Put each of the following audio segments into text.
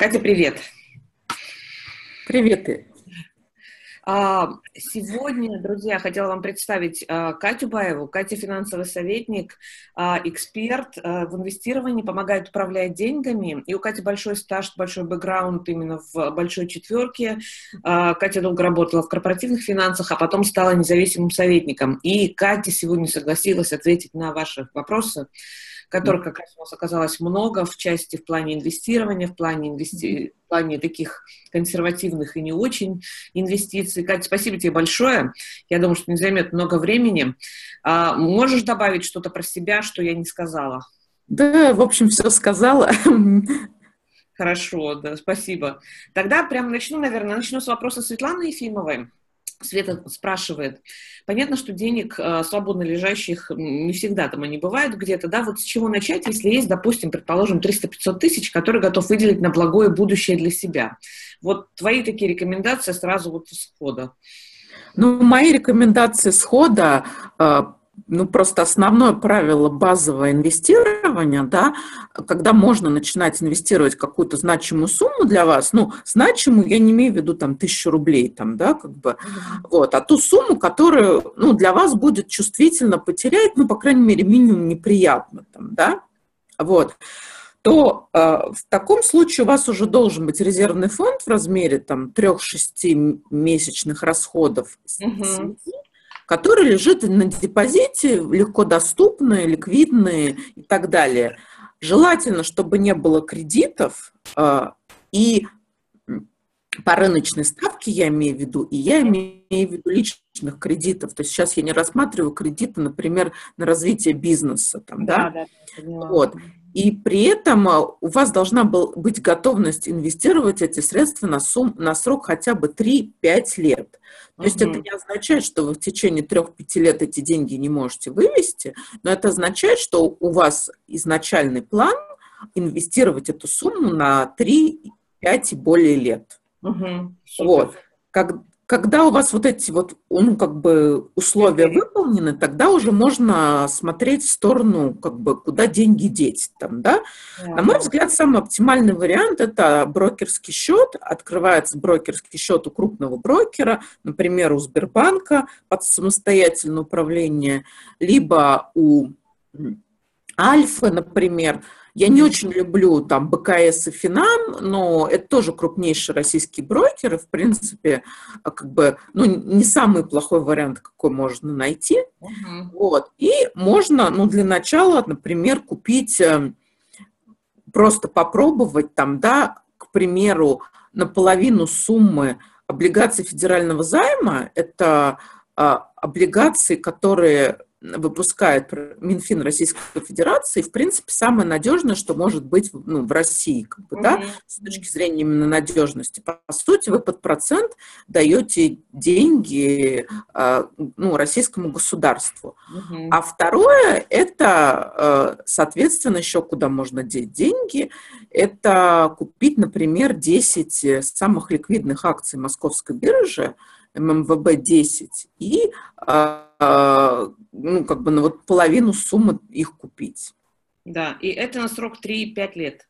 Катя, привет. Привет. Ты. А, сегодня, друзья, хотела вам представить а, Катю Баеву. Катя финансовый советник, а, эксперт в инвестировании, помогает управлять деньгами. И у Кати большой стаж, большой бэкграунд именно в большой четверке. Катя долго работала в корпоративных финансах, а потом стала независимым советником. И Катя сегодня согласилась ответить на ваши вопросы которых как раз у нас оказалось много в части в плане инвестирования, в плане, инвести... в плане таких консервативных и не очень инвестиций. Катя, спасибо тебе большое. Я думаю, что не займет много времени. А, можешь добавить что-то про себя, что я не сказала? Да, в общем, все сказала. Хорошо, да, спасибо. Тогда прям начну, наверное, начну с вопроса Светланы Ефимовой. Света спрашивает, понятно, что денег э, свободно лежащих не всегда там они бывают где-то, да, вот с чего начать, если есть, допустим, предположим, 300-500 тысяч, которые готов выделить на благое будущее для себя. Вот твои такие рекомендации сразу вот исхода. Ну, мои рекомендации схода э, ну, просто основное правило базового инвестирования, да, когда можно начинать инвестировать какую-то значимую сумму для вас, ну, значимую я не имею в виду там тысячу рублей, там, да, как бы, вот, а ту сумму, которую, ну, для вас будет чувствительно потерять, ну, по крайней мере, минимум неприятно, там, да, вот, то э, в таком случае у вас уже должен быть резервный фонд в размере там 3-6 месячных расходов угу который лежит на депозите, легко доступные, ликвидные и так далее. Желательно, чтобы не было кредитов а, и по рыночной ставке я имею в виду, и я имею в виду личных кредитов. То есть сейчас я не рассматриваю кредиты, например, на развитие бизнеса. Там, да, да? Да, вот. И при этом а, у вас должна был быть готовность инвестировать эти средства на, сум, на срок хотя бы 3-5 лет. То есть это не означает, что вы в течение 3-5 лет эти деньги не можете вывести, но это означает, что у вас изначальный план инвестировать эту сумму на 3-5 и более лет. Угу, вот. Как, когда у вас вот эти вот, ну, как бы условия выполнены, тогда уже можно смотреть в сторону, как бы, куда деньги деть там, да. Yeah. На мой взгляд, самый оптимальный вариант – это брокерский счет. Открывается брокерский счет у крупного брокера, например, у Сбербанка под самостоятельное управление, либо у Альфа, например – я не очень люблю там БКС и Финам, но это тоже крупнейшие российские брокеры, в принципе, как бы, ну, не самый плохой вариант, какой можно найти. Uh-huh. Вот. И можно, ну, для начала, например, купить, э, просто попробовать там, да, к примеру, наполовину суммы облигаций федерального займа, это а, облигации, которые выпускает Минфин Российской Федерации, в принципе, самое надежное, что может быть ну, в России, как бы, mm-hmm. да, с точки зрения именно надежности. По сути, вы под процент даете деньги э, ну, российскому государству. Mm-hmm. А второе, это, э, соответственно, еще куда можно деть деньги, это купить, например, 10 самых ликвидных акций Московской биржи, ММВБ-10, и э, ну, как бы на вот половину суммы их купить. Да, и это на срок 3-5 лет.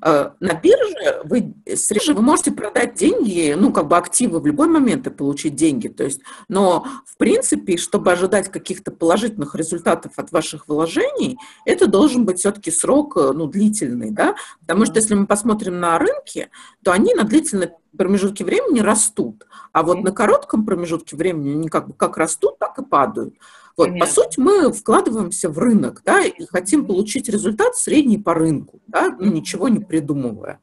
А, на бирже вы, биржи вы можете продать деньги, ну, как бы активы в любой момент и получить деньги. То есть, но, в принципе, чтобы ожидать каких-то положительных результатов от ваших вложений, это должен быть все-таки срок, ну, длительный, да, потому что если мы посмотрим на рынки, то они на длительной промежутке времени растут, а вот на коротком промежутке времени они как бы как растут, так и падают. Вот, по сути, мы вкладываемся в рынок, да, и хотим получить результат средний по рынку, да, ну, ничего не придумывая.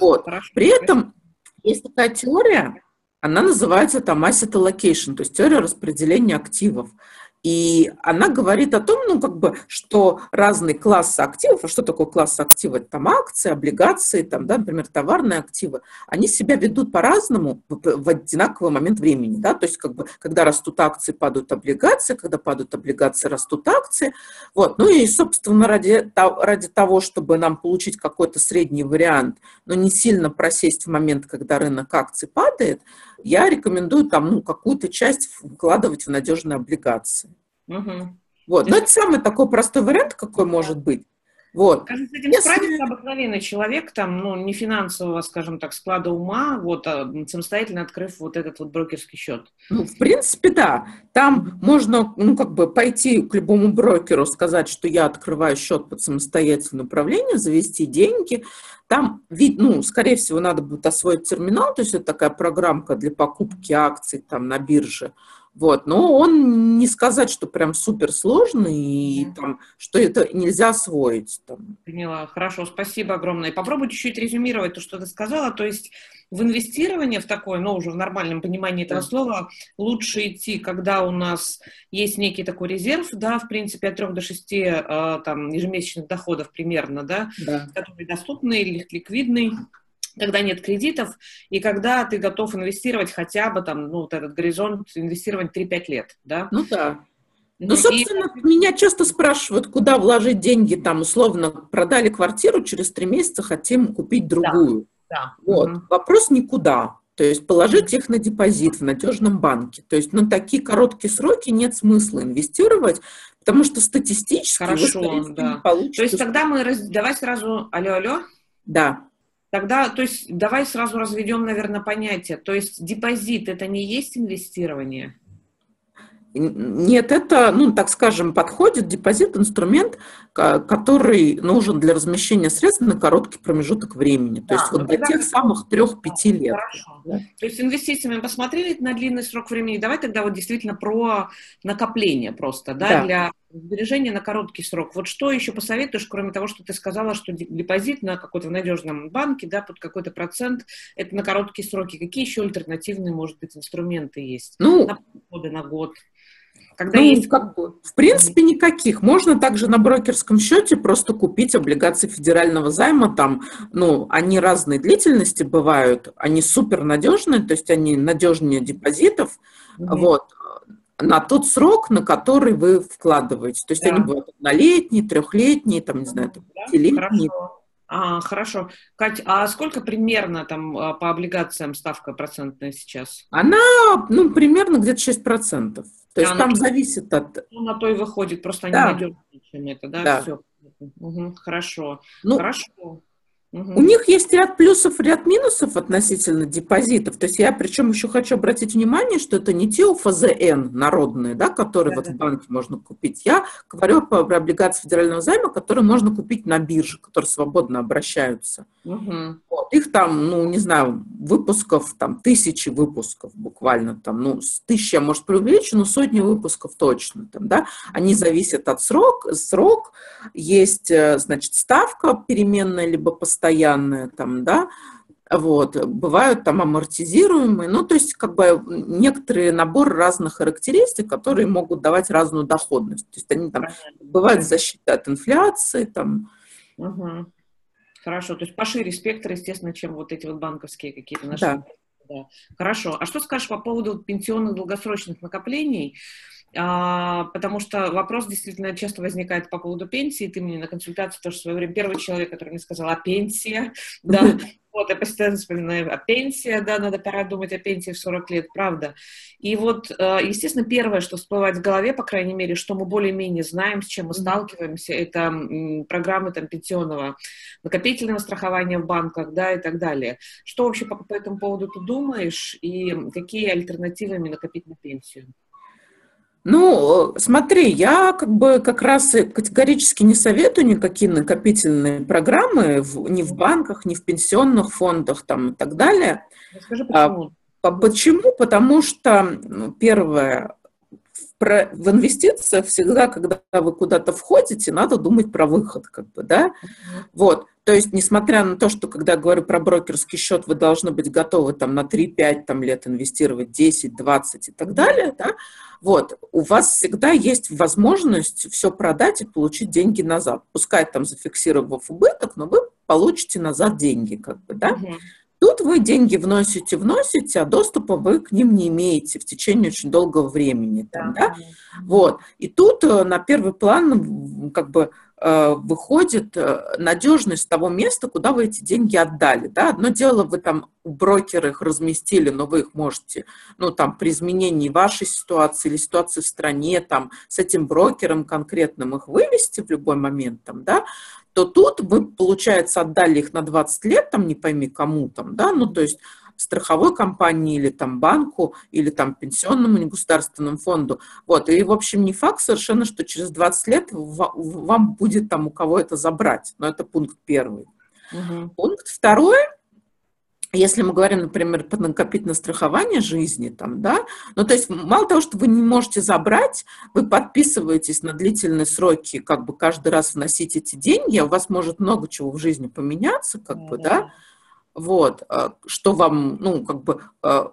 Вот. При этом есть такая теория, она называется там asset allocation, то есть теория распределения активов. И она говорит о том, ну, как бы, что разные классы активов, а что такое класс активов? Это там акции, облигации, там, да, например, товарные активы, они себя ведут по-разному в одинаковый момент времени, да, то есть, как бы, когда растут акции, падают облигации, когда падают облигации, растут акции, вот, ну и, собственно, ради, ради того, чтобы нам получить какой-то средний вариант, но не сильно просесть в момент, когда рынок акций падает, я рекомендую там ну, какую-то часть вкладывать в надежные облигации. Угу. Вот. Но это самый такой простой вариант, какой может быть. Вот. Как с этим Если... справится обыкновенный человек, там, ну, не финансового, скажем так, склада ума, вот, а самостоятельно открыв вот этот вот брокерский счет? Ну, в принципе, да. Там можно, ну, как бы пойти к любому брокеру, сказать, что я открываю счет под самостоятельное управление, завести деньги. Там, вид, ну, скорее всего, надо будет освоить терминал, то есть это такая программка для покупки акций там на бирже. Вот, но он не сказать, что прям супер сложный и там, что это нельзя освоить. Там. Поняла, хорошо, спасибо огромное. Попробуй чуть-чуть резюмировать то, что ты сказала. То есть в инвестирование в такое, но уже в нормальном понимании этого слова, лучше идти, когда у нас есть некий такой резерв, да, в принципе, от 3 до 6 э, там, ежемесячных доходов примерно, да, да. который доступный, ликвидный когда нет кредитов, и когда ты готов инвестировать хотя бы там, ну, вот этот горизонт, инвестировать 3-5 лет, да? Ну да. Ну, ну собственно, и... меня часто спрашивают, куда вложить деньги, там, условно, продали квартиру, через три месяца хотим купить другую. Да. Да. Вот. Угу. Вопрос никуда. То есть положить их на депозит в надежном банке. То есть на такие короткие сроки нет смысла инвестировать, потому что статистически Хорошо, да. То есть тогда мы... Раз... Давай сразу... Алло, алло. Да. Тогда, то есть, давай сразу разведем, наверное, понятие. То есть, депозит – это не есть инвестирование? Нет, это, ну, так скажем, подходит депозит, инструмент, который нужен для размещения средств на короткий промежуток времени. То да, есть вот для тех самых трех-пяти лет. Хорошо. Да? То есть инвестициями посмотрели на длинный срок времени. Давай тогда вот действительно про накопление просто, да, да. для сбережения на короткий срок. Вот что еще посоветуешь, кроме того, что ты сказала, что депозит на какой-то надежном банке, да, под какой-то процент, это на короткие сроки. Какие еще альтернативные, может быть, инструменты есть? Ну, на годы, на год. Когда ну, есть... как бы, в принципе, никаких. Можно также на брокерском счете просто купить облигации федерального займа. Там, ну, они разной длительности бывают, они супер надежные, то есть они надежнее депозитов. Mm-hmm. Вот на тот срок, на который вы вкладываете. То есть да. они бывают однолетние, трехлетние, там, не знаю, пятилетние. Хорошо. А, хорошо. Кать, а сколько примерно там а, по облигациям ставка процентная сейчас? Она, ну, примерно где-то 6%. То есть там зависит от... На то и выходит, просто да. надежнее, чем это, да? да. Все. Угу, хорошо. Ну, хорошо. Угу. У них есть ряд плюсов, ряд минусов относительно депозитов. То есть я причем еще хочу обратить внимание, что это не те УФЗН народные, да, которые да, вот да. в банке можно купить. Я говорю про облигации федерального займа, которые можно купить на бирже, которые свободно обращаются. Угу. Вот. Их там, ну, не знаю, выпусков, там, тысячи выпусков буквально, там, ну, с тысячи, может, преувеличу, но сотни выпусков точно, там, да. Они зависят от срок, срок, есть, э, значит, ставка переменная, либо постоянная, постоянные там, да, вот, бывают там амортизируемые, ну, то есть, как бы, некоторые набор разных характеристик, которые могут давать разную доходность. То есть, они там, бывают защита от инфляции, там. Угу. Хорошо, то есть пошире спектр, естественно, чем вот эти вот банковские какие-то наши. Да. Да. Хорошо. А что скажешь по поводу пенсионных долгосрочных накоплений? А, потому что вопрос действительно часто возникает по поводу пенсии. Ты мне на консультации тоже в свое время первый человек, который мне сказал, а пенсия? Да, вот, я постоянно вспоминаю, а пенсия, да, надо пора думать о пенсии в 40 лет, правда. И вот, э, естественно, первое, что всплывает в голове, по крайней мере, что мы более-менее знаем, с чем мы сталкиваемся, это программы там пенсионного накопительного страхования в банках, да, и так далее. Что вообще по, по этому поводу ты думаешь и какие альтернативы накопить на пенсию? Ну, смотри, я как бы как раз категорически не советую никакие накопительные программы в, ни в банках, ни в пенсионных фондах там и так далее. Расскажи, почему? А, почему? Потому что, ну, первое, про, в инвестициях всегда, когда вы куда-то входите, надо думать про выход, как бы, да, вот. То есть, несмотря на то, что, когда говорю про брокерский счет, вы должны быть готовы там на 3-5 там, лет инвестировать, 10, 20 и так далее, да, вот, у вас всегда есть возможность все продать и получить деньги назад. Пускай там зафиксировав убыток, но вы получите назад деньги, как бы, да. Угу. Тут вы деньги вносите, вносите, а доступа вы к ним не имеете в течение очень долгого времени. Там, да. Да? Вот. И тут э, на первый план как бы выходит э, надежность того места, куда вы эти деньги отдали. Да? Одно дело, вы там у брокера их разместили, но вы их можете, ну, там, при изменении вашей ситуации или ситуации в стране, там, с этим брокером конкретным их вывести в любой момент, там, да, то тут вы, получается, отдали их на 20 лет, там, не пойми кому там, да, ну, то есть страховой компании или там банку, или там пенсионному негосударственному фонду. Вот. И, в общем, не факт совершенно, что через 20 лет вам будет там у кого это забрать. Но это пункт первый. Угу. Пункт второй – если мы говорим, например, про накопительное страхование жизни, там, да, ну, то есть мало того, что вы не можете забрать, вы подписываетесь на длительные сроки, как бы каждый раз вносить эти деньги, а у вас может много чего в жизни поменяться, как mm-hmm. бы, да, вот, а, что вам, ну, как бы, а,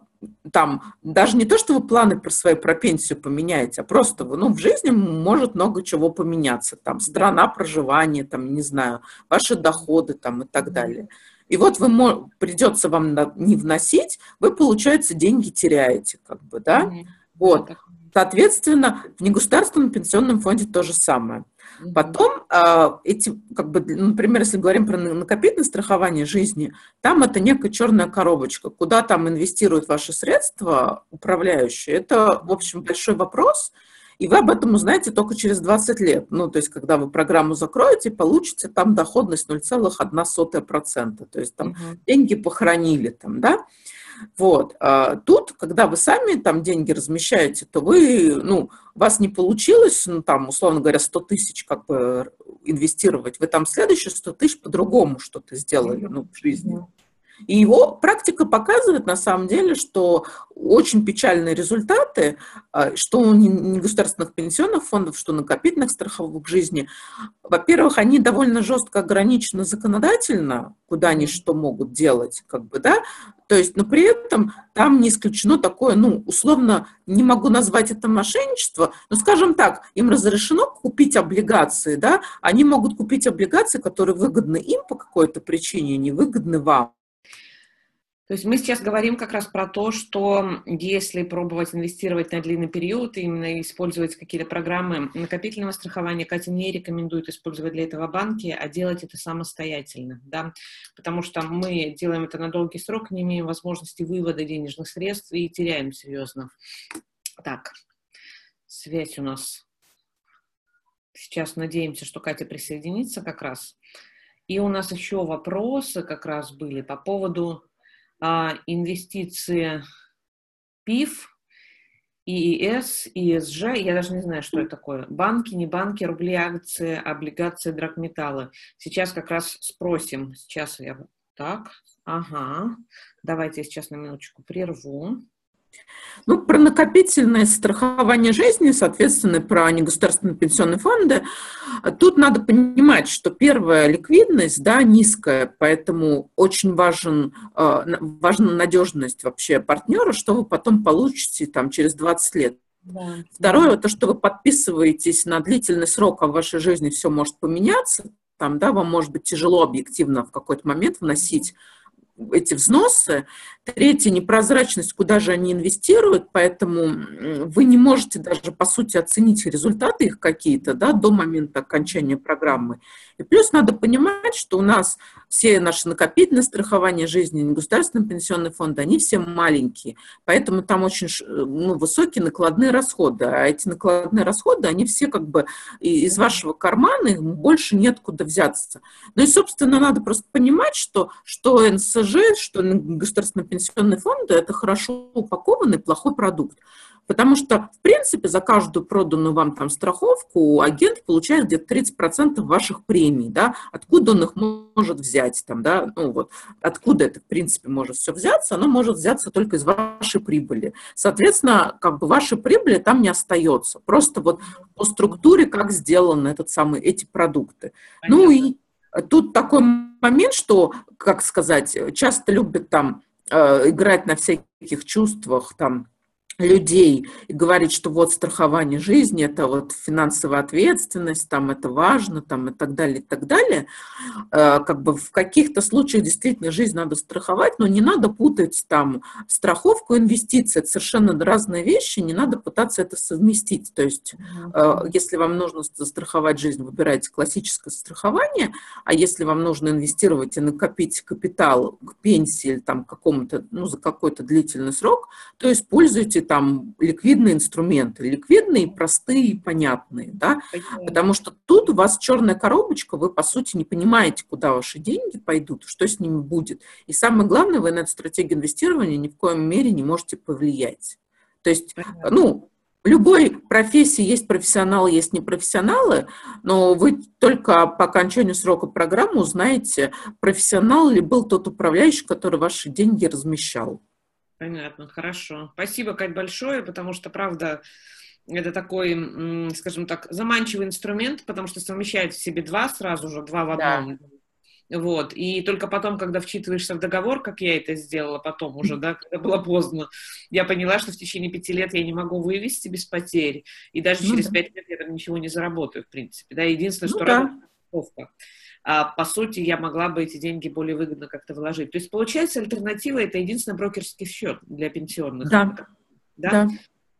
там, даже не то, что вы планы про свою про пенсию поменяете, а просто вы, ну, в жизни может много чего поменяться, там, страна проживания, там, не знаю, ваши доходы, там, и так далее. И вот вы, придется вам не вносить, вы, получается, деньги теряете, как бы, да? Вот. Соответственно, в негосударственном пенсионном фонде то же самое. Потом а, эти, как бы, например, если говорим про накопительное страхование жизни, там это некая черная коробочка, куда там инвестируют ваши средства управляющие. Это, в общем, большой вопрос, и вы об этом узнаете только через 20 лет. Ну, то есть, когда вы программу закроете, получите там доходность 0,1%. То есть, там угу. деньги похоронили там, да. Вот. А тут, когда вы сами там деньги размещаете, то вы, ну, у вас не получилось, ну, там, условно говоря, 100 тысяч как бы инвестировать, вы там следующие 100 тысяч по-другому что-то сделали, ну, в жизни. И его практика показывает на самом деле, что очень печальные результаты, а, что у негосударственных пенсионных фондов, что накопительных страховых жизни, во-первых, они довольно жестко ограничены законодательно, куда они что могут делать, как бы, да, то есть, но при этом там не исключено такое, ну, условно, не могу назвать это мошенничество, но, скажем так, им разрешено купить облигации, да, они могут купить облигации, которые выгодны им по какой-то причине, не выгодны вам. То есть мы сейчас говорим как раз про то, что если пробовать инвестировать на длинный период, именно использовать какие-то программы накопительного страхования, Катя не рекомендует использовать для этого банки, а делать это самостоятельно, да, потому что мы делаем это на долгий срок, не имеем возможности вывода денежных средств и теряем серьезно. Так, связь у нас. Сейчас надеемся, что Катя присоединится как раз. И у нас еще вопросы как раз были по поводу инвестиции ПИФ, ИИС, ИСЖ, я даже не знаю, что это такое. Банки, не банки, рубли, акции, облигации, драгметаллы. Сейчас как раз спросим. Сейчас я... Так, ага. Давайте я сейчас на минуточку прерву. Ну, про накопительное страхование жизни, соответственно, про негосударственные пенсионные фонды, тут надо понимать, что первая ликвидность, да, низкая, поэтому очень важен, э, важна надежность вообще партнера, что вы потом получите там через 20 лет. Да. Второе, то, что вы подписываетесь на длительный срок, а в вашей жизни все может поменяться, там, да, вам может быть тяжело объективно в какой-то момент вносить эти взносы. Третье – непрозрачность, куда же они инвестируют, поэтому вы не можете даже, по сути, оценить результаты их какие-то да, до момента окончания программы. И плюс надо понимать, что у нас все наши накопительные страхования жизни, государственные пенсионные фонды, они все маленькие, поэтому там очень ну, высокие накладные расходы, а эти накладные расходы, они все как бы из вашего кармана, их больше нет куда взяться. Ну и, собственно, надо просто понимать, что, что НСЖ, что государственные пенсионные фонды – это хорошо упакованный плохой продукт. Потому что, в принципе, за каждую проданную вам там страховку агент получает где-то 30% ваших премий, да, откуда он их может взять, там, да, ну вот, откуда это, в принципе, может все взяться, оно может взяться только из вашей прибыли. Соответственно, как бы вашей прибыли там не остается, просто вот по структуре, как сделаны этот самый, эти продукты. Понятно. Ну и тут такой момент, что, как сказать, часто любят там э, играть на всяких чувствах, там, людей и говорить, что вот страхование жизни, это вот финансовая ответственность, там это важно, там и так далее, и так далее. Э, как бы в каких-то случаях действительно жизнь надо страховать, но не надо путать там страховку и инвестиции. Это совершенно разные вещи, не надо пытаться это совместить. То есть, э, если вам нужно застраховать жизнь, выбирайте классическое страхование, а если вам нужно инвестировать и накопить капитал к пенсии или там какому-то, ну, за какой-то длительный срок, то используйте там ликвидные инструменты, ликвидные, простые, понятные, да, потому что тут у вас черная коробочка, вы, по сути, не понимаете, куда ваши деньги пойдут, что с ними будет. И самое главное, вы на эту стратегию инвестирования ни в коем мере не можете повлиять. То есть, ну, в любой профессии есть профессионалы, есть непрофессионалы, но вы только по окончанию срока программы узнаете, профессионал ли был тот управляющий, который ваши деньги размещал. Понятно, хорошо. Спасибо, Кать, большое, потому что, правда, это такой, скажем так, заманчивый инструмент, потому что совмещает в себе два сразу же, два в одном. Да. Вот. И только потом, когда вчитываешься в договор, как я это сделала потом уже, да, когда было поздно, я поняла, что в течение пяти лет я не могу вывести без потерь. И даже ну, через да. пять лет я там ничего не заработаю, в принципе. Да, единственное, ну, что да. работа по сути, я могла бы эти деньги более выгодно как-то вложить. То есть, получается, альтернатива – это единственный брокерский счет для пенсионных. Да. да. да.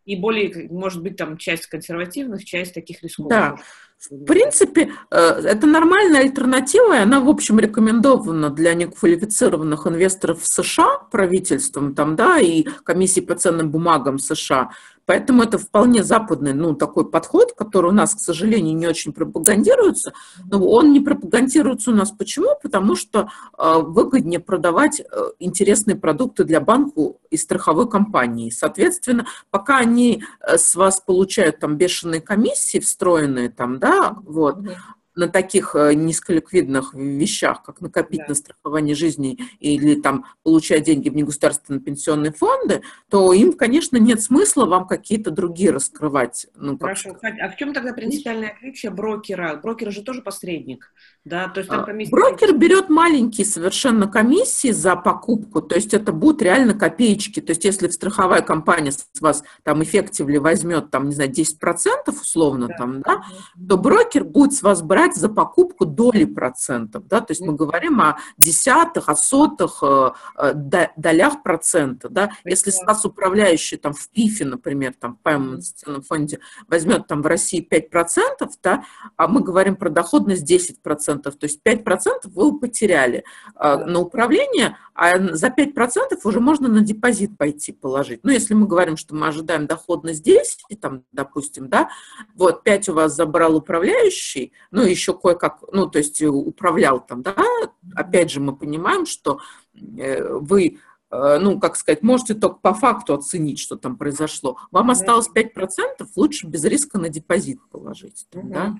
И более, может быть, там часть консервативных, часть таких рисковых. Да. В принципе, э, это нормальная альтернатива, и она, в общем, рекомендована для неквалифицированных инвесторов в США правительством там, да, и комиссией по ценным бумагам США. Поэтому это вполне западный ну, такой подход, который у нас, к сожалению, не очень пропагандируется. Но он не пропагандируется у нас почему? Потому что э, выгоднее продавать э, интересные продукты для банку и страховой компании. Соответственно, пока они с вас получают там бешеные комиссии встроенные, там, да, вот, на таких э, низколиквидных вещах, как накопить да. на страхование жизни или там получать деньги в негосударственные пенсионные фонды, то им, конечно, нет смысла вам какие-то другие раскрывать. Ну, Хорошо, как... а в чем тогда принципиальное отличие брокера? Брокер же тоже посредник, да? То есть там а, комиссия... Брокер берет маленькие совершенно комиссии за покупку, то есть это будут реально копеечки. То есть если страховая компания с вас там эффективли возьмет, там, не знаю, 10% условно, да. там, да, то брокер будет с вас брать брать за покупку доли процентов, да, то есть мы говорим о десятых, о сотых э, э, долях процента, да, если с вас управляющий там в ПИФе, например, там в инвестиционном фонде возьмет там в России 5%, да, а мы говорим про доходность 10%, то есть 5% вы потеряли э, на управление, а за 5% уже можно на депозит пойти положить. Ну, если мы говорим, что мы ожидаем доходность 10, там, допустим, да, вот 5 у вас забрал управляющий, ну, еще кое-как, ну, то есть управлял там, да, опять же мы понимаем, что э, вы Э, ну, как сказать, можете только по факту оценить, что там произошло. Вам осталось 5%, лучше без риска на депозит положить. Там, да?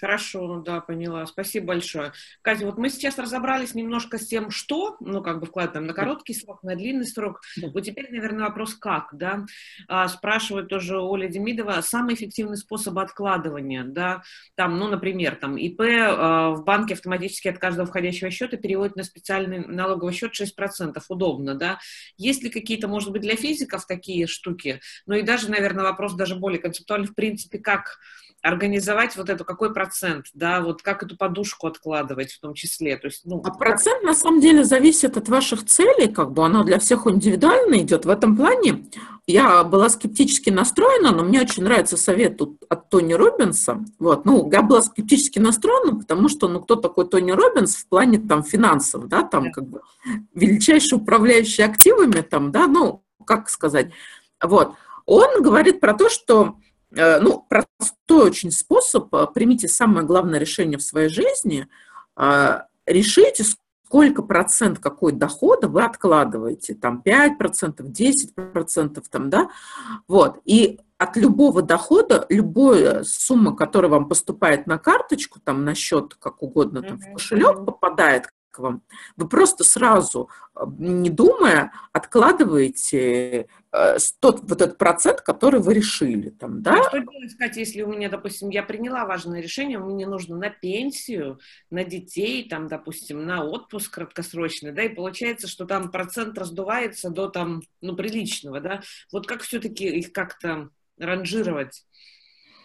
Хорошо, да, поняла. Спасибо большое. Катя, вот мы сейчас разобрались немножко с тем, что, ну, как бы вкладываем на короткий срок, на длинный срок. Да. Вот теперь, наверное, вопрос как, да? А, спрашивает тоже Оля Демидова, самый эффективный способ откладывания, да? Там, ну, например, там ИП а, в банке автоматически от каждого входящего счета переводит на специальный налоговый счет 6%. Удобно, да? Да, есть ли какие-то, может быть, для физиков такие штуки, ну и даже, наверное, вопрос даже более концептуальный, в принципе, как организовать вот эту, какой процент, да, вот как эту подушку откладывать в том числе. То есть, ну, а процент на самом деле зависит от ваших целей, как бы оно для всех индивидуально идет. В этом плане я была скептически настроена, но мне очень нравится совет тут от Тони Робинса. Вот, ну, я была скептически настроена, потому что, ну, кто такой Тони Робинс в плане там финансов, да, там как бы величайший управляющий активами, там, да, ну, как сказать, вот. Он говорит про то, что ну, простой очень способ, э, примите самое главное решение в своей жизни, э, решите, сколько процент какой дохода вы откладываете, там 5%, 10%, там, да, вот, и от любого дохода, любая сумма, которая вам поступает на карточку, там, на счет, как угодно, там, в кошелек попадает, вам. Вы просто сразу, не думая, откладываете Э, тот вот этот процент, который вы решили. Там, да? А что делать, Катя, если у меня, допустим, я приняла важное решение, мне нужно на пенсию, на детей, там, допустим, на отпуск краткосрочный, да, и получается, что там процент раздувается до там, ну, приличного, да. Вот как все-таки их как-то ранжировать?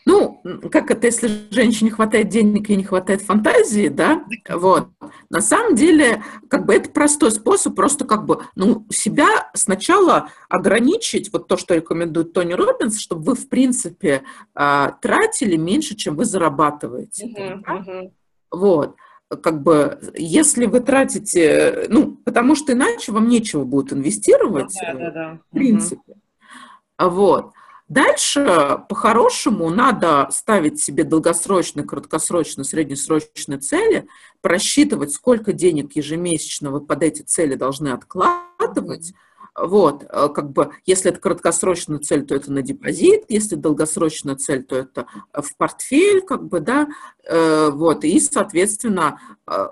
Ну, как это, если женщине хватает денег и не хватает фантазии, да, вот. На самом деле, как бы это простой способ просто как бы, ну, себя сначала ограничить, вот то, что рекомендует Тони Робинс, чтобы вы, в принципе, а, тратили меньше, чем вы зарабатываете. Uh-huh, да? uh-huh. Вот как бы, если вы тратите, ну, потому что иначе вам нечего будет инвестировать, ну, да, да, да. в принципе. Угу. Вот. Дальше, по-хорошему, надо ставить себе долгосрочные, краткосрочные, среднесрочные цели, просчитывать, сколько денег ежемесячно вы под эти цели должны откладывать. Вот, э, как бы, если это краткосрочная цель, то это на депозит, если долгосрочная цель, то это в портфель, как бы, да, э, вот, и, соответственно, э,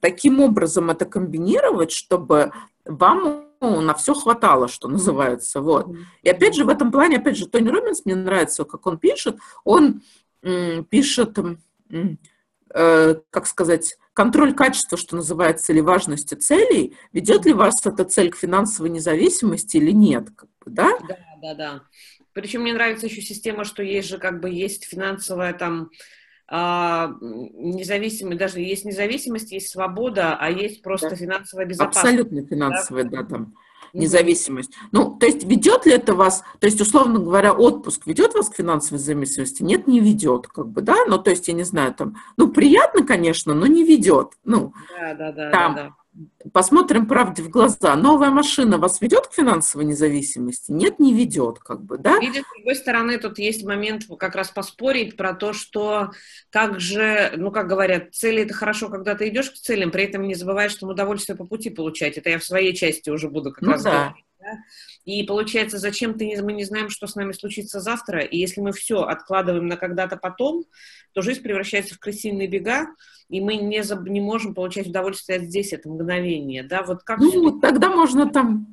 таким образом это комбинировать, чтобы вам ну, на все хватало, что называется. Вот. И опять же, в этом плане, опять же, Тони Робинс, мне нравится, как он пишет, он м, пишет, м, э, как сказать, контроль качества, что называется, или важности целей, ведет ли вас эта цель к финансовой независимости или нет, как бы, да? Да, да, да. Причем мне нравится еще система, что есть же как бы есть финансовая там независимость, даже есть независимость, есть свобода, а есть просто да. финансовая безопасность. Абсолютно финансовая, да, да там независимость. Угу. Ну, то есть ведет ли это вас, то есть, условно говоря, отпуск ведет вас к финансовой зависимости? Нет, не ведет, как бы, да, ну, то есть, я не знаю, там, ну, приятно, конечно, но не ведет, ну, да, да, да, там, да, да. Посмотрим правде в глаза. Новая машина вас ведет к финансовой независимости? Нет, не ведет, как бы, да? Видишь, с другой стороны, тут есть момент как раз поспорить про то, что как же, ну, как говорят, цели это хорошо, когда ты идешь к целям, при этом не забывай, что удовольствие по пути получать. Это я в своей части уже буду как ну, раз да. говорить. Да? И получается, зачем ты, мы не знаем, что с нами случится завтра, и если мы все откладываем на когда-то потом, то жизнь превращается в крысиные бега, и мы не, не можем получать удовольствие здесь, это мгновение, да, вот как... Ну, тогда можно там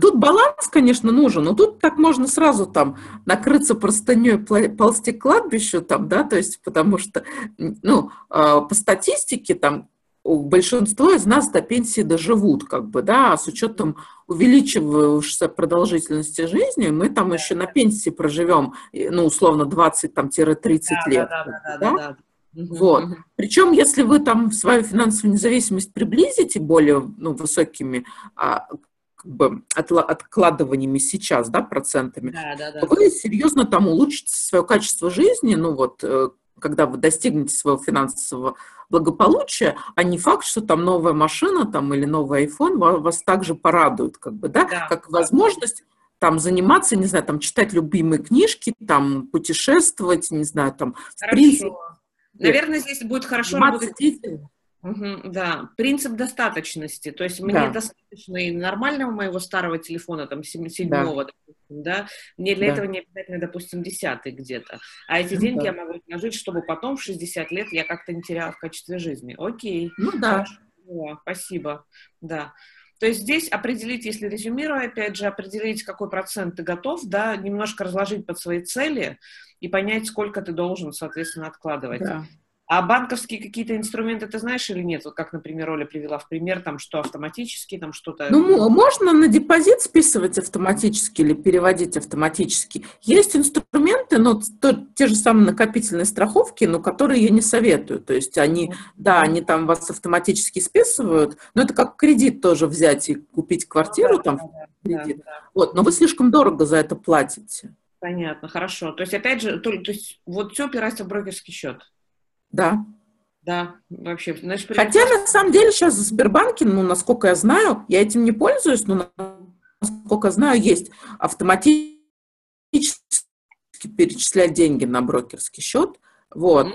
Тут баланс, конечно, нужен, но тут так можно сразу там накрыться простыней, ползти к кладбищу, там, да, то есть потому что, ну, а, по статистике там большинство из нас до пенсии доживут, как бы, да, а с учетом увеличивающейся продолжительности жизни, мы там еще на пенсии проживем, ну, условно, 20-30 да, лет. Да, да, да, да, да. Вот. Причем, если вы там свою финансовую независимость приблизите более ну, высокими а, как бы откладываниями сейчас, да, процентами, да, да, да. вы серьезно там улучшите свое качество жизни, ну вот, э, когда вы достигнете своего финансового благополучия, а не факт, что там новая машина там, или новый iPhone вас, также порадует, как бы, да, да как возможность там заниматься, не знаю, там читать любимые книжки, там путешествовать, не знаю, там Хорошо. в принципе Наверное, здесь будет хорошо работать. Угу, да, принцип достаточности. То есть мне да. достаточно и нормального моего старого телефона, там, седьмого, да. допустим, да, мне для да. этого не обязательно, допустим, десятый где-то. А эти деньги да. я могу отложить, чтобы потом в 60 лет я как-то не теряла в качестве жизни. Окей. Ну да. Хорошо, спасибо. Да. То есть здесь определить, если резюмируя, опять же, определить, какой процент ты готов, да, немножко разложить под свои цели и понять, сколько ты должен, соответственно, откладывать. Да. А банковские какие-то инструменты ты знаешь или нет? Вот как, например, Оля привела в пример, там что автоматически, там что-то... Ну, можно на депозит списывать автоматически или переводить автоматически. Есть инструменты, но то, те же самые накопительные страховки, но которые я не советую. То есть они, да, они там вас автоматически списывают, но это как кредит тоже взять и купить квартиру ну, там да, кредит. Да, да. Вот, но вы слишком дорого за это платите. Понятно, хорошо. То есть, опять же, то, то есть вот все опирается в брокерский счет. Да. Да, вообще. Значит, Хотя, на самом деле, сейчас в Сбербанке, ну, насколько я знаю, я этим не пользуюсь, но, насколько я знаю, есть автоматически перечислять деньги на брокерский счет. Вот.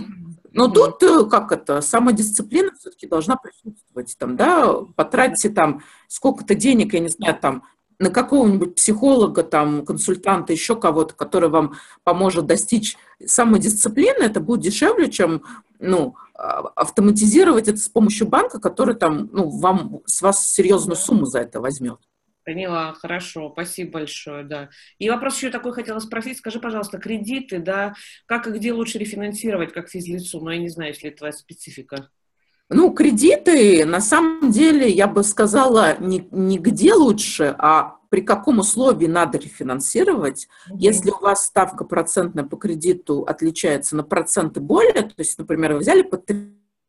Но mm-hmm. тут, э, как это, самодисциплина все-таки должна присутствовать. Там, да, потратьте там сколько-то денег, я не знаю, там, на какого-нибудь психолога, там, консультанта, еще кого-то, который вам поможет достичь самодисциплины, это будет дешевле, чем, ну, автоматизировать это с помощью банка, который там, ну, вам, с вас серьезную сумму за это возьмет. Поняла, хорошо, спасибо большое, да. И вопрос еще такой хотела спросить, скажи, пожалуйста, кредиты, да, как и где лучше рефинансировать, как физлицу, но я не знаю, если это твоя специфика. Ну, кредиты, на самом деле, я бы сказала, не, не где лучше, а при каком условии надо рефинансировать. Mm-hmm. Если у вас ставка процентная по кредиту отличается на проценты более, то есть, например, вы взяли под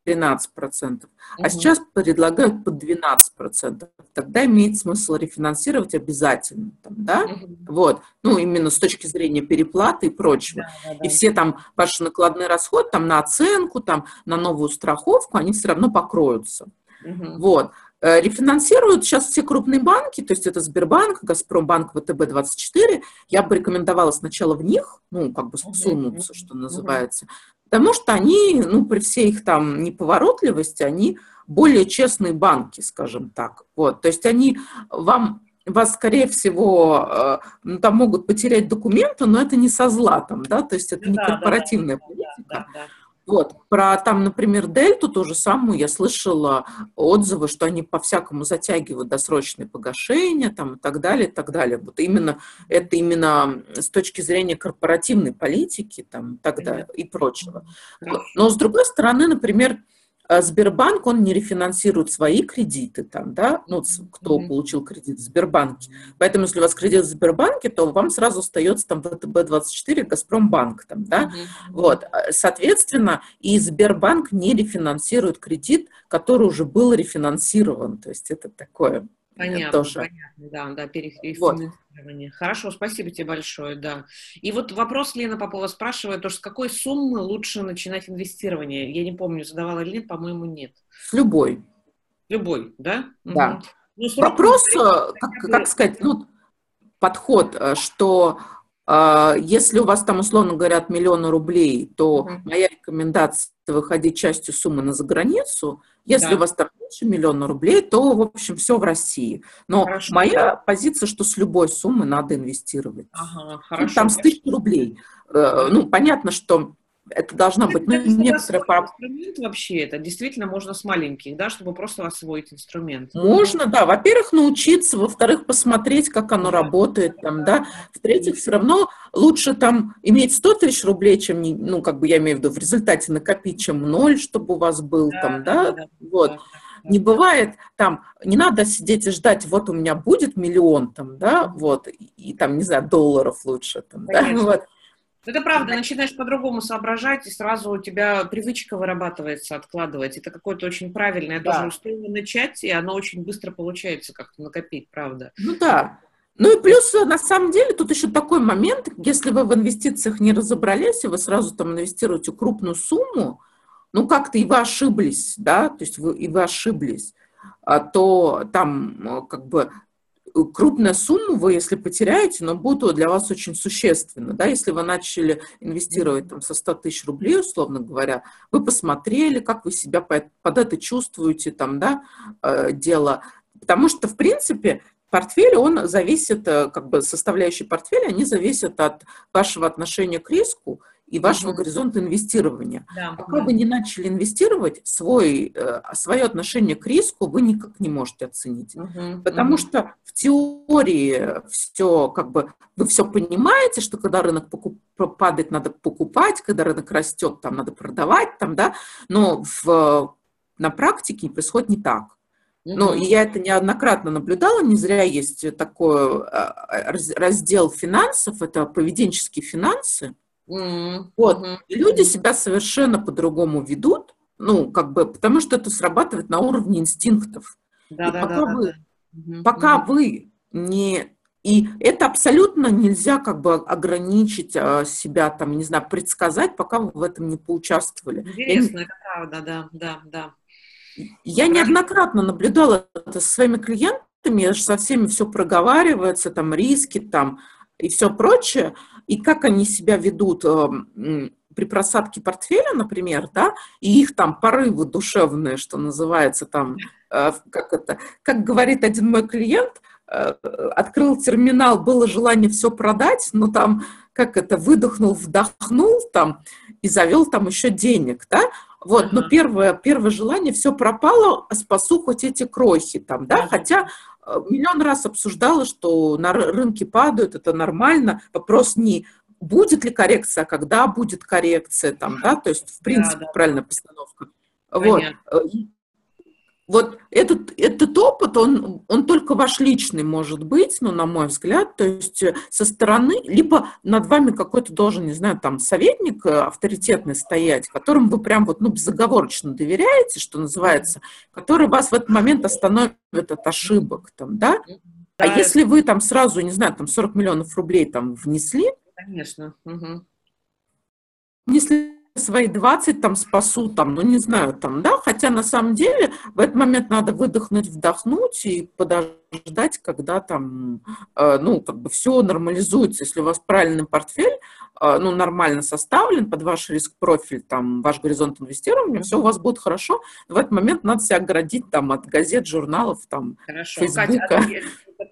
13%, угу. а сейчас предлагают по 12%. Тогда имеет смысл рефинансировать обязательно. Там, да? угу. Вот. Ну, именно с точки зрения переплаты и прочего. Да, да, да. И все там ваши накладные расходы там, на оценку, там, на новую страховку, они все равно покроются. Угу. Вот. Э, рефинансируют сейчас все крупные банки, то есть это Сбербанк, Газпромбанк, ВТБ-24. Я бы рекомендовала сначала в них, ну, как бы сунуться, что называется, Потому что они, ну, при всей их там неповоротливости, они более честные банки, скажем так. Вот, то есть они вам вас, скорее всего, э, ну, там могут потерять документы, но это не со златом, да, то есть это не да, корпоративная да, политика. Да, да, да. Вот. Про там, например, Дельту, то же самое, я слышала отзывы, что они по-всякому затягивают досрочные погашения там, и так далее, и так далее. Вот именно, это именно с точки зрения корпоративной политики там, тогда и прочего. Но, с другой стороны, например, Сбербанк, он не рефинансирует свои кредиты там, да, ну, кто mm-hmm. получил кредит в Сбербанке. Поэтому, если у вас кредит в Сбербанке, то вам сразу остается там ВТБ-24, Газпромбанк там, да, mm-hmm. вот. А, соответственно, и Сбербанк не рефинансирует кредит, который уже был рефинансирован, то есть это такое Понятно, тоже. понятно, да, да, перефинансирование. Вот. Хорошо, спасибо тебе большое, да. И вот вопрос Лена Попова спрашивает, то, с какой суммы лучше начинать инвестирование? Я не помню, задавала или нет, по-моему, нет. С любой. Любой, да? Да. Угу. Ну, Вопрос, э, как, как сказать, ну, подход, э, что э, если у вас там, условно говоря, от миллиона рублей, то угу. моя рекомендация выходить частью суммы на заграницу. Если да. у вас там меньше миллиона рублей, то, в общем, все в России. Но хорошо. моя позиция, что с любой суммы надо инвестировать. Ага, хорошо. Там с тысячи рублей. Ну, понятно, что это должна быть ну, некоторая инструмент вообще это действительно можно с маленьких, да, чтобы просто освоить инструмент. Можно, да. Во-первых, научиться, во-вторых, посмотреть, как оно работает, там, да. В-третьих, все равно лучше там иметь 100 тысяч рублей, чем, ну, как бы я имею в виду, в результате накопить, чем ноль, чтобы у вас был да, там, да, да вот. Да, да. Не бывает там, не надо сидеть и ждать, вот у меня будет миллион там, да, вот, и, и там, не знаю, долларов лучше там, Конечно. да, вот. Это правда, начинаешь по-другому соображать, и сразу у тебя привычка вырабатывается откладывать. Это какое-то очень правильное. Да. тоже успела начать, и оно очень быстро получается как-то накопить, правда. Ну да. Ну и плюс, на самом деле, тут еще такой момент, если вы в инвестициях не разобрались, и вы сразу там инвестируете крупную сумму, ну как-то и вы ошиблись, да, то есть вы, и вы ошиблись, а то там как бы крупная сумма вы, если потеряете, но будет для вас очень существенно. Да? Если вы начали инвестировать там, со 100 тысяч рублей, условно говоря, вы посмотрели, как вы себя под, это чувствуете, там, да, э, дело. Потому что, в принципе, портфель, он зависит, э, как бы составляющие портфеля, они зависят от вашего отношения к риску, и вашего угу. горизонта инвестирования. Да, Пока да. вы не начали инвестировать, свой, э, свое отношение к риску вы никак не можете оценить. Угу. Потому угу. что в теории все, как бы, вы все понимаете, что когда рынок покуп, падает, надо покупать, когда рынок растет, там надо продавать, там, да, но в, на практике происходит не так. Ну, и я это неоднократно наблюдала, не зря есть такой э, раздел финансов, это поведенческие финансы, Mm-hmm. Вот. Mm-hmm. люди себя совершенно по-другому ведут, ну, как бы, потому что это срабатывает на уровне инстинктов. Да, и да, пока да, вы, да. пока mm-hmm. вы не и это абсолютно нельзя как бы ограничить а, себя, там, не знаю, предсказать, пока вы в этом не поучаствовали. Интересно, я, это правда, да, да, да. Я неоднократно наблюдала это со своими клиентами, со всеми все проговаривается, там, риски, там, и все прочее и как они себя ведут э, при просадке портфеля, например, да, и их там порывы душевные, что называется там, э, как это, как говорит один мой клиент, э, открыл терминал, было желание все продать, но там, как это, выдохнул, вдохнул там и завел там еще денег, да, Вот, но первое, первое желание, все пропало, а спасу хоть эти крохи там, да, хотя миллион раз обсуждала, что на рынке падают, это нормально, вопрос не будет ли коррекция, а когда будет коррекция, там, да, то есть, в принципе, да, да. правильная постановка. Понятно. Вот. Вот этот, этот опыт, он, он только ваш личный может быть, ну, на мой взгляд, то есть э, со стороны, либо над вами какой-то должен, не знаю, там, советник э, авторитетный стоять, которому вы прям вот, ну, безоговорочно доверяете, что называется, который вас в этот момент остановит от ошибок, там, да? А если вы там сразу, не знаю, там 40 миллионов рублей там внесли, Конечно. Угу. внесли свои 20 там спасу, там, ну не знаю, там, да, хотя на самом деле в этот момент надо выдохнуть, вдохнуть и подождать, когда там, э, ну, как бы все нормализуется, если у вас правильный портфель, э, ну, нормально составлен под ваш риск-профиль, там, ваш горизонт инвестирования, все у вас будет хорошо, в этот момент надо себя оградить там от газет, журналов, там, Хорошо. Фейсбука. Катя,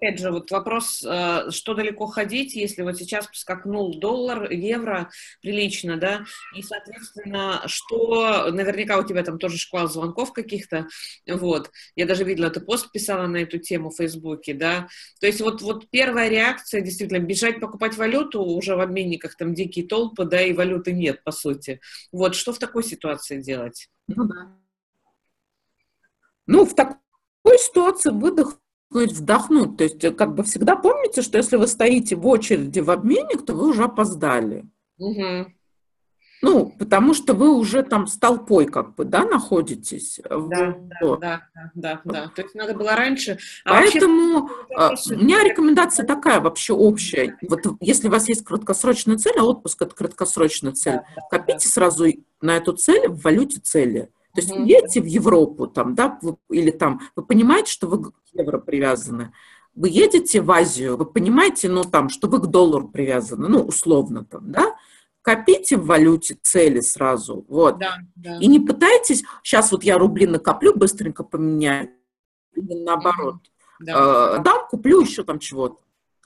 опять же, вот вопрос, э, что далеко ходить, если вот сейчас скакнул доллар, евро прилично, да, и, соответственно, что, наверняка у тебя там тоже шквал звонков каких-то, вот, я даже видела, ты пост писала на эту тему в Фейсбуке, да, то есть вот, вот первая реакция, действительно, бежать покупать валюту, уже в обменниках там дикие толпы, да, и валюты нет, по сути. Вот, что в такой ситуации делать? Ну да. Ну, в такой ситуации выдох вдохнуть. То есть, э, как бы всегда помните, что если вы стоите в очереди в обменник, то вы уже опоздали. Угу. Ну, потому что вы уже там с толпой как бы, да, находитесь. Да, вот. да, да, да, да. То есть надо было раньше. А Поэтому вообще... у меня рекомендация такая вообще общая. Вот если у вас есть краткосрочная цель, а отпуск это краткосрочная цель, да, да, копите да. сразу на эту цель в валюте цели. То есть вы едете в Европу, там, да, или там, вы понимаете, что вы к евро привязаны. Вы едете в Азию, вы понимаете, ну, там, что вы к доллару привязаны, ну, условно там, да, копите в валюте цели сразу, вот. Да, да. И не пытайтесь, сейчас вот я рубли накоплю, быстренько поменяю, или наоборот. Да. Э, дам, куплю еще там чего-то.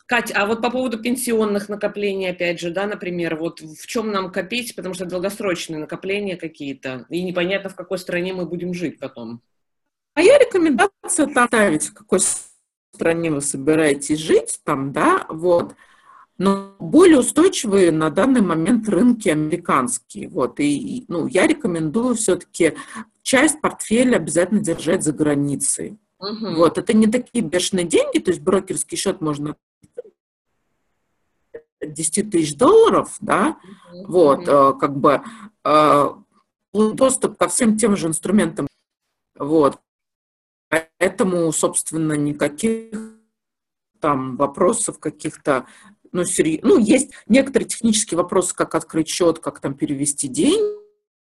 Кать, а вот по поводу пенсионных накоплений, опять же, да, например, вот в чем нам копить, потому что долгосрочные накопления какие-то, и непонятно, в какой стране мы будем жить потом. Моя рекомендация оставить, в какой стране вы собираетесь жить, там, да, вот, но более устойчивые на данный момент рынки американские, вот, и, ну, я рекомендую все-таки часть портфеля обязательно держать за границей. Угу. Вот, это не такие бешеные деньги, то есть брокерский счет можно 10 тысяч долларов, да, mm-hmm. вот, э, как бы э, доступ ко всем тем же инструментам, вот, поэтому, собственно, никаких там вопросов каких-то, ну, серьез... ну, есть некоторые технические вопросы, как открыть счет, как там перевести деньги,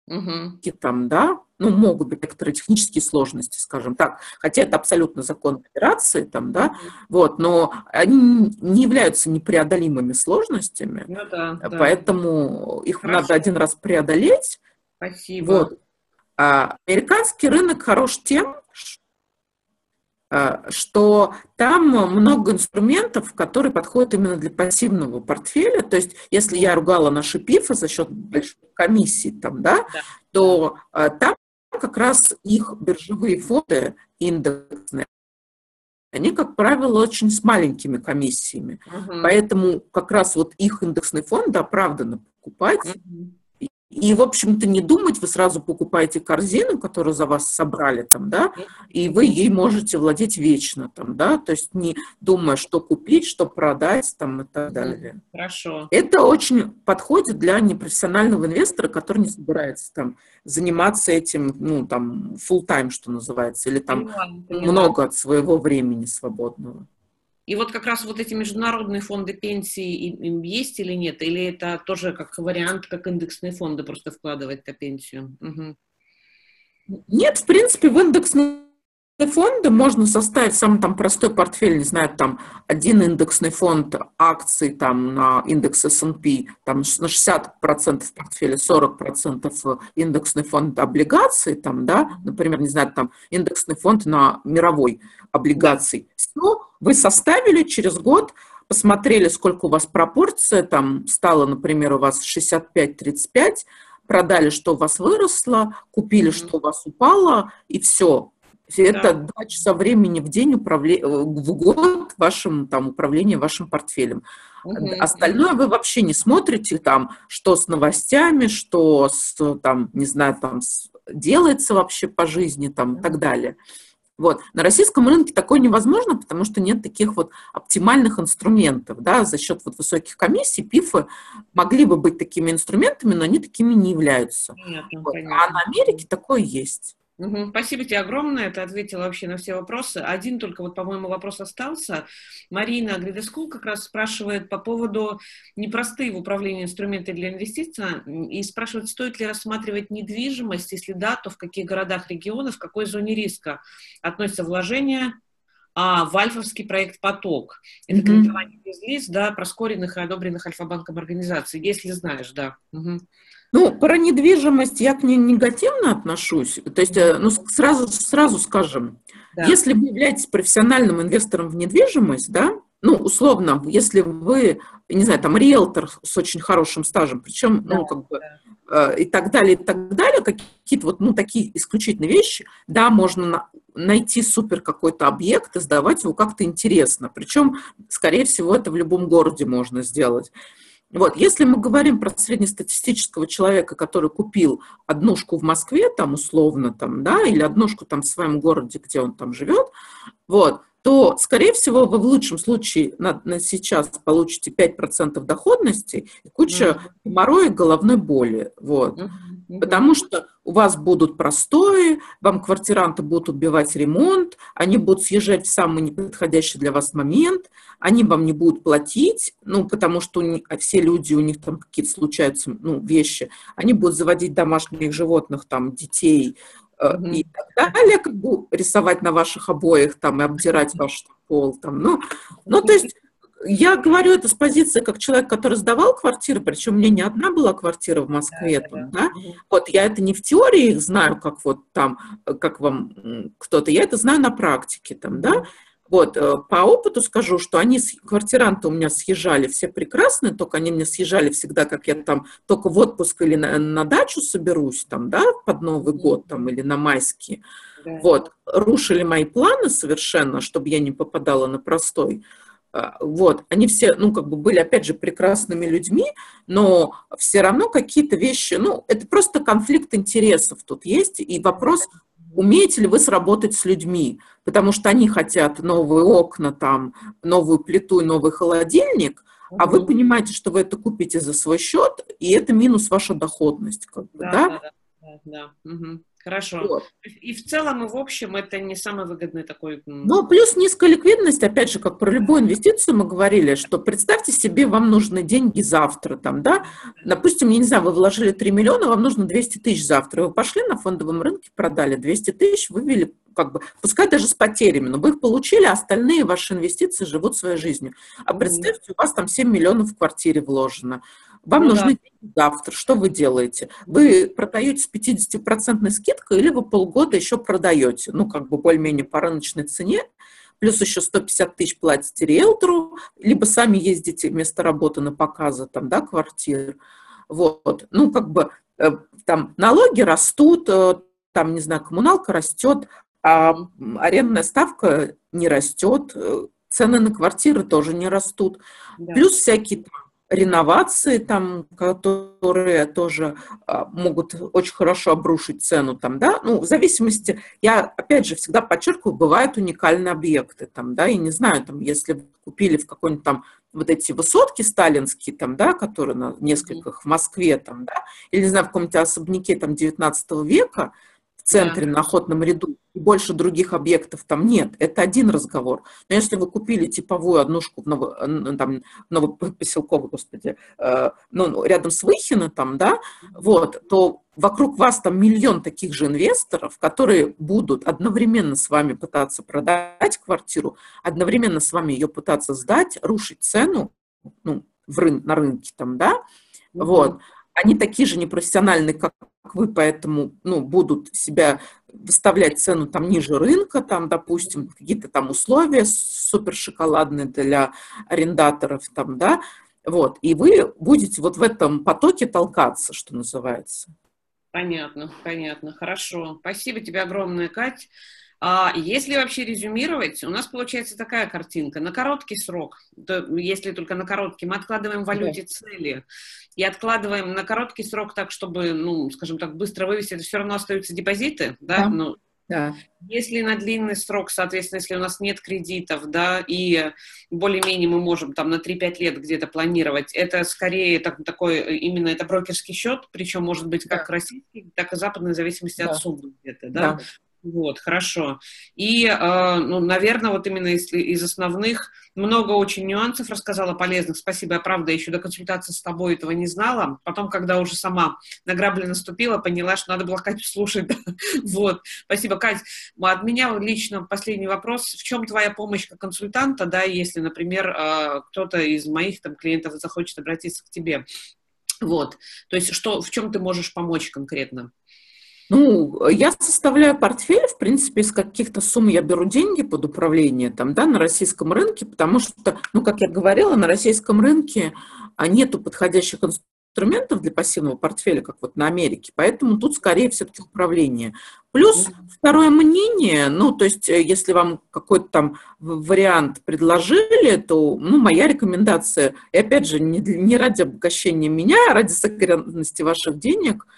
угу. там, да, ну, могут быть некоторые технические сложности, скажем так, хотя это абсолютно закон операции, там, да, вот, но они не являются непреодолимыми сложностями, ну, да, поэтому да. их Хорошо. надо один раз преодолеть. Спасибо. Вот. А американский рынок хорош тем, Э, что там много инструментов, которые подходят именно для пассивного портфеля. То есть, если я ругала наши ПИФы за счет большой комиссии, там, да, да. то э, там как раз их биржевые фонды индексные, они, как правило, очень с маленькими комиссиями. Угу. Поэтому как раз вот их индексный фонд оправданно покупать. Угу. И, в общем-то, не думать, вы сразу покупаете корзину, которую за вас собрали там, да, и вы ей можете владеть вечно там, да, то есть не думая, что купить, что продать там и так далее. Хорошо. Это очень подходит для непрофессионального инвестора, который не собирается там заниматься этим, ну, там, full time, что называется, или там понимаю, понимаю. много от своего времени свободного. И вот как раз вот эти международные фонды пенсии им есть или нет? Или это тоже как вариант, как индексные фонды просто вкладывать на пенсию? Угу. Нет, в принципе, в индексные фонды можно составить самый там простой портфель, не знаю, там один индексный фонд акций там на индекс S&P, там на 60% портфеля, 40% индексный фонд облигаций, там, да, например, не знаю, там индексный фонд на мировой облигаций. Все, вы составили через год, посмотрели, сколько у вас пропорция, там стало, например, у вас 65-35, продали, что у вас выросло, купили, что у вас упало, и все. Это да. 2 часа времени в день управле... Э, в год вашим, там, управления вашим портфелем. Угу. Остальное вы вообще не смотрите, там, что с новостями, что с, там, не знаю, там, с... делается вообще по жизни, там, и так далее. Вот. На российском рынке такое невозможно, потому что нет таких вот оптимальных инструментов. Да? За счет вот высоких комиссий ПИФы могли бы быть такими инструментами, но они такими не являются. Нет, ну, вот. А на Америке такое есть. Угу. Спасибо тебе огромное, ты ответила вообще на все вопросы. Один только вот, по-моему, вопрос остался. Марина Гридескул как раз спрашивает по поводу непростые в управлении инструменты для инвестиций и спрашивает, стоит ли рассматривать недвижимость, если да, то в каких городах, регионах, в какой зоне риска относятся вложения а в альфовский проект «Поток». Это mm-hmm. кредитование без лиц, да, проскоренных и одобренных Альфа-банком организаций, если знаешь, да. Угу. Ну, про недвижимость я к ней негативно отношусь. То есть, э, ну, сразу, сразу скажем, да. если вы являетесь профессиональным инвестором в недвижимость, да, ну, условно, если вы, не знаю, там, риэлтор с очень хорошим стажем, причем, да, ну, как бы, э, и так далее, и так далее, какие-то вот, ну, такие исключительные вещи, да, можно на, найти супер какой-то объект и сдавать его как-то интересно. Причем, скорее всего, это в любом городе можно сделать. Вот, если мы говорим про среднестатистического человека, который купил однушку в Москве, там условно, там, да, или однушку там в своем городе, где он там живет, вот, то, скорее всего, вы в лучшем случае на, на сейчас получите 5% доходности и куча геморроя и головной боли. Вот. Потому что у вас будут простои, вам квартиранты будут убивать ремонт, они будут съезжать в самый неподходящий для вас момент, они вам не будут платить, ну, потому что них, все люди, у них там какие-то случаются ну, вещи, они будут заводить домашних животных, там, детей, mm-hmm. и так далее, как бы рисовать на ваших обоих там и обдирать ваш пол там, ну, ну, то есть я говорю это с позиции как человек, который сдавал квартиры, причем у меня не одна была квартира в Москве, да, там, да? вот я это не в теории знаю, как вот там, как вам кто-то, я это знаю на практике, там, да, вот, э, по опыту скажу, что они, квартиранты у меня съезжали все прекрасные, только они мне съезжали всегда, как я там только в отпуск или на, на дачу соберусь, там, да, под Новый год, там, или на майские. Да. Вот, рушили мои планы совершенно, чтобы я не попадала на простой. А, вот, они все, ну, как бы были, опять же, прекрасными людьми, но все равно какие-то вещи, ну, это просто конфликт интересов тут есть, и вопрос, умеете ли вы сработать с людьми, потому что они хотят новые окна, там, новую плиту и новый холодильник, а вы понимаете, что вы это купите за свой счет, и это минус ваша доходность, как бы, да? Да, да, да. да. Угу. Хорошо. Вот. И в целом, и в общем, это не самый выгодный такой... Ну, плюс низкая ликвидность, опять же, как про любую инвестицию мы говорили, что представьте себе, вам нужны деньги завтра, там, да, допустим, я не знаю, вы вложили 3 миллиона, вам нужно 200 тысяч завтра, вы пошли на фондовом рынке, продали 200 тысяч, вывели как бы, пускай даже с потерями, но вы их получили, а остальные ваши инвестиции живут своей жизнью. А представьте, у вас там 7 миллионов в квартире вложено. Вам ну, нужны да. завтра. Что вы делаете? Вы продаете с 50% скидкой или вы полгода еще продаете? Ну, как бы более-менее по рыночной цене, плюс еще 150 тысяч платите риэлтору, либо сами ездите вместо работы на показы там, да, квартир. Вот. Ну, как бы э, там налоги растут, э, там, не знаю, коммуналка растет, а арендная ставка не растет, э, цены на квартиры тоже не растут. Да. Плюс всякие реновации, там, которые тоже а, могут очень хорошо обрушить цену, там, да, ну, в зависимости, я, опять же, всегда подчеркиваю, бывают уникальные объекты, там, да, и не знаю, там, если купили в какой-нибудь там вот эти высотки сталинские, там, да, которые на нескольких в Москве, там, да, или, не знаю, в каком-то особняке, там, 19 века, в центре, да. на охотном ряду, и больше других объектов там нет. Это один разговор. Но если вы купили типовую однушку в Ново, там, Новопоселковой, господи, э, ну, рядом с Выхино, там, да, вот, то вокруг вас там миллион таких же инвесторов, которые будут одновременно с вами пытаться продать квартиру, одновременно с вами ее пытаться сдать, рушить цену ну, в рын, на рынке там, да, mm-hmm. вот. Они такие же непрофессиональные, как вы, поэтому ну, будут себя выставлять цену там ниже рынка, там, допустим, какие-то там условия супер шоколадные для арендаторов, там, да, Вот, и вы будете вот в этом потоке толкаться, что называется. Понятно, понятно, хорошо. Спасибо тебе огромное, Кать. А если вообще резюмировать, у нас получается такая картинка. На короткий срок, то, если только на короткий, мы откладываем в валюте цели и откладываем на короткий срок так, чтобы, ну, скажем так, быстро вывести, это все равно остаются депозиты, да? да. Ну, да. Если на длинный срок, соответственно, если у нас нет кредитов, да, и более-менее мы можем там на 3-5 лет где-то планировать, это скорее так, такой, именно это брокерский счет, причем может быть как да. российский, так и западный, в зависимости да. от суммы где-то, да? да. Вот, хорошо. И, э, ну, наверное, вот именно если из основных, много очень нюансов рассказала полезных. Спасибо, я правда еще до консультации с тобой этого не знала. Потом, когда уже сама на грабли наступила, поняла, что надо было Катю слушать. вот, спасибо, Кать. От меня лично последний вопрос. В чем твоя помощь как консультанта, да, если, например, э, кто-то из моих там клиентов захочет обратиться к тебе? Вот, то есть что, в чем ты можешь помочь конкретно? Ну, я составляю портфель, в принципе, из каких-то сумм я беру деньги под управление там, да, на российском рынке, потому что, ну, как я говорила, на российском рынке а, нету подходящих инструментов для пассивного портфеля, как вот на Америке, поэтому тут скорее все-таки управление. Плюс второе мнение, ну, то есть э, если вам какой-то там вариант предложили, то, ну, моя рекомендация, и опять же, не, не ради обогащения меня, а ради сохранности ваших денег –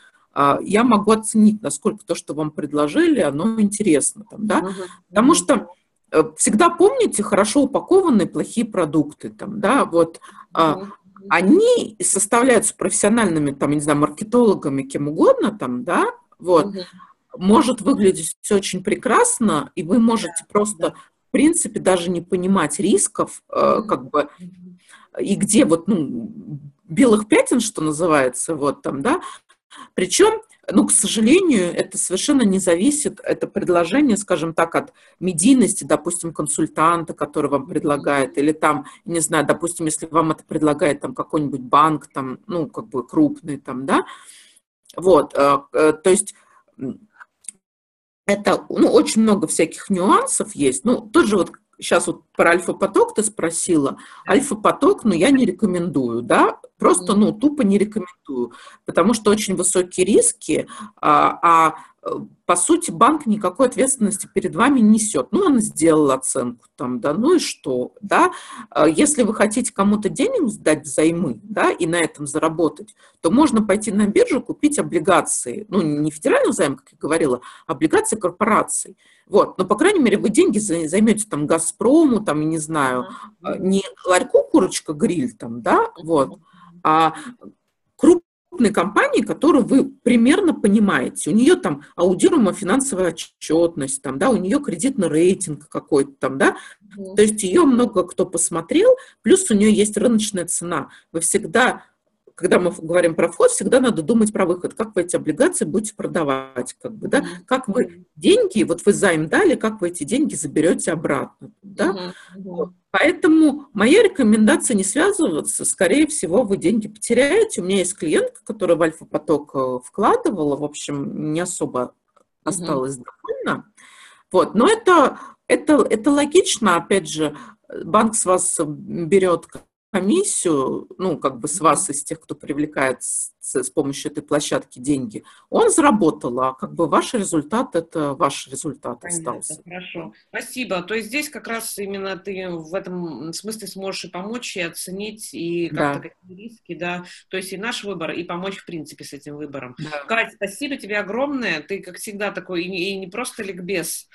я могу оценить, насколько то, что вам предложили, оно интересно. Там, да? Потому что э, всегда помните хорошо упакованные плохие продукты. Там, да? вот, uh Они составляются профессиональными, там, не знаю, маркетологами, кем угодно, там, да, вот, uh может выглядеть все очень прекрасно, и вы можете просто, в принципе, даже не понимать рисков, uh как бы, и где вот, ну, белых пятен, что называется, вот там, да, причем, ну, к сожалению, это совершенно не зависит, это предложение, скажем так, от медийности, допустим, консультанта, который вам предлагает, или там, не знаю, допустим, если вам это предлагает там какой-нибудь банк, там, ну, как бы крупный, там, да, вот, э, э, то есть это, ну, очень много всяких нюансов есть, ну, тот же вот сейчас вот про альфа-поток ты спросила. Альфа-поток, ну, я не рекомендую, да, просто, ну, тупо не рекомендую, потому что очень высокие риски, а, а по сути, банк никакой ответственности перед вами несет. Ну, он сделал оценку там, да, ну и что, да. А если вы хотите кому-то денег сдать взаймы, да, и на этом заработать, то можно пойти на биржу, купить облигации, ну, не федеральный займ, как я говорила, а облигации корпораций. Вот, но, по крайней мере, вы деньги займете там Газпрому, там, не знаю, не ларьку курочка гриль там, да, вот, а круп крупной компании, которую вы примерно понимаете. У нее там аудируемая финансовая отчетность, там, да, у нее кредитный рейтинг какой-то там, да, mm-hmm. то есть ее много кто посмотрел, плюс у нее есть рыночная цена. Вы всегда когда мы говорим про вход, всегда надо думать про выход, как вы эти облигации будете продавать, как бы, да, как вы деньги, вот вы займ дали, как вы эти деньги заберете обратно, да. Uh-huh. Поэтому моя рекомендация не связываться, скорее всего, вы деньги потеряете. У меня есть клиентка, которая в Альфа-поток э, вкладывала, в общем, не особо осталась uh-huh. довольна. Вот, но это, это, это логично, опять же, банк с вас берет комиссию, ну, как бы с вас, из тех, кто привлекает с, с помощью этой площадки деньги, он заработал, а как бы ваш результат – это ваш результат Понятно, остался. Хорошо, спасибо. То есть здесь как раз именно ты в этом смысле сможешь и помочь, и оценить, и как-то да. какие риски, да, то есть и наш выбор, и помочь, в принципе, с этим выбором. Да. Катя, спасибо тебе огромное, ты, как всегда, такой, и не, и не просто ликбез,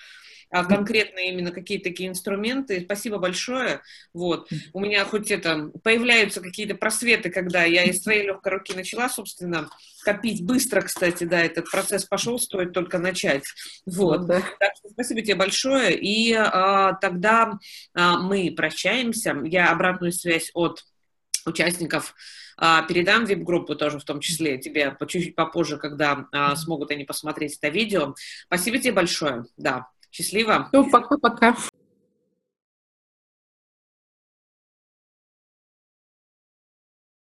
а конкретные именно какие-то такие инструменты. Спасибо большое. Вот. У меня хоть это, появляются какие-то просветы, когда я из своей легкой руки начала, собственно, копить быстро, кстати, да, этот процесс пошел, стоит только начать. Вот. да. Так что спасибо тебе большое. И а, тогда а, мы прощаемся. Я обратную связь от участников а, передам вип-группу тоже в том числе тебе чуть-чуть попозже, когда а, смогут они посмотреть это видео. Спасибо тебе большое. Да. Счастливо. Ну, пока-пока.